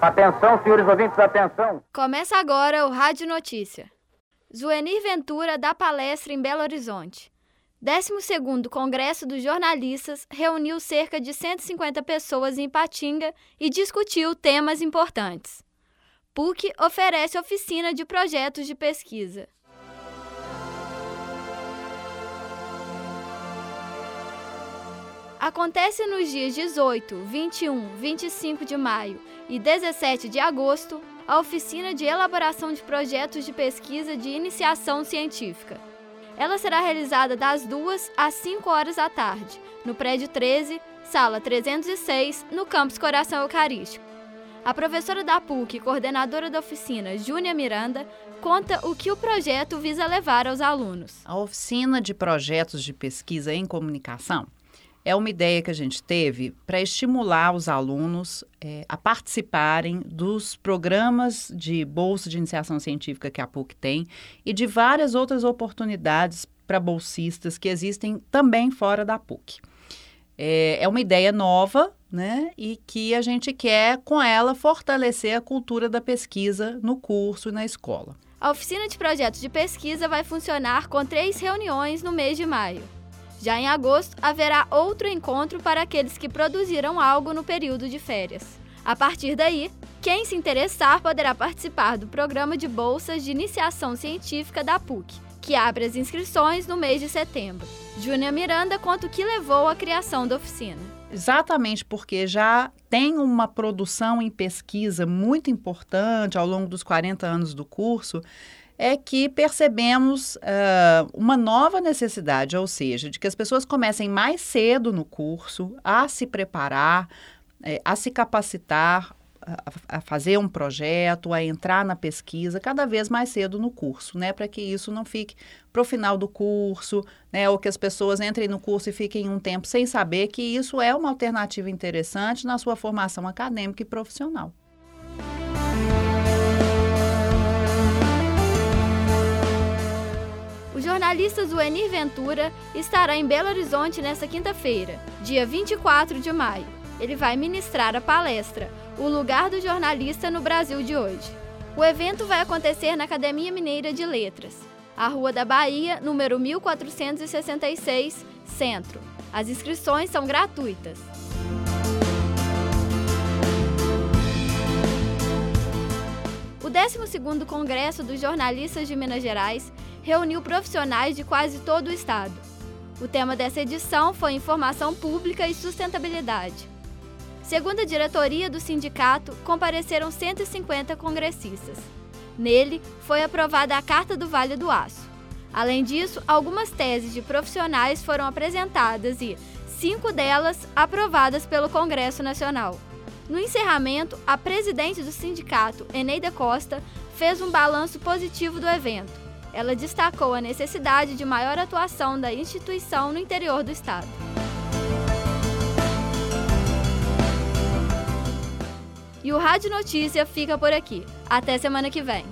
Atenção, senhores ouvintes, atenção. Começa agora o Rádio Notícia. Zuenir Ventura dá palestra em Belo Horizonte. 12º Congresso dos Jornalistas reuniu cerca de 150 pessoas em Patinga e discutiu temas importantes. PUC oferece oficina de projetos de pesquisa. Acontece nos dias 18, 21, 25 de maio e 17 de agosto a oficina de elaboração de projetos de pesquisa de iniciação científica. Ela será realizada das 2 às 5 horas da tarde, no prédio 13, sala 306, no campus Coração Eucarístico. A professora da PUC e coordenadora da oficina, Júnia Miranda, conta o que o projeto visa levar aos alunos. A oficina de projetos de pesquisa em comunicação é uma ideia que a gente teve para estimular os alunos é, a participarem dos programas de bolsa de iniciação científica que a PUC tem e de várias outras oportunidades para bolsistas que existem também fora da PUC. É, é uma ideia nova, né? E que a gente quer, com ela, fortalecer a cultura da pesquisa no curso e na escola. A oficina de projetos de pesquisa vai funcionar com três reuniões no mês de maio. Já em agosto, haverá outro encontro para aqueles que produziram algo no período de férias. A partir daí, quem se interessar poderá participar do programa de bolsas de iniciação científica da PUC, que abre as inscrições no mês de setembro. Júnia Miranda conta o que levou à criação da oficina. Exatamente porque já tem uma produção em pesquisa muito importante ao longo dos 40 anos do curso é que percebemos uh, uma nova necessidade, ou seja, de que as pessoas comecem mais cedo no curso a se preparar, eh, a se capacitar, a, a, fazer um projeto, a entrar na pesquisa cada vez mais cedo no curso, né? Para que isso não fique para o final do curso, né? Ou que as pessoas entrem no curso e fiquem um tempo sem saber que isso é uma alternativa interessante na sua formação acadêmica e profissional. Jornalista Zuenir Ventura estará em Belo Horizonte nesta quinta-feira, dia 24 de maio. Ele vai ministrar a palestra O Lugar do Jornalista no Brasil de hoje. O evento vai acontecer na Academia Mineira de Letras, a Rua da Bahia, número 1466, Centro. As inscrições são gratuitas. O 12º Congresso dos Jornalistas de Minas Gerais reuniu profissionais de quase todo o estado. O tema dessa edição foi Informação Pública e Sustentabilidade. Segundo a diretoria do sindicato, compareceram 150 congressistas. Nele, foi aprovada a Carta do Vale do Aço. Além disso, algumas teses de profissionais foram apresentadas e cinco delas aprovadas pelo Congresso Nacional. No encerramento, a presidente do sindicato, Eneida Costa, fez um balanço positivo do evento ela destacou a necessidade de maior atuação da instituição no interior do Estado. E o Rádio Notícia fica por aqui. Até semana que vem.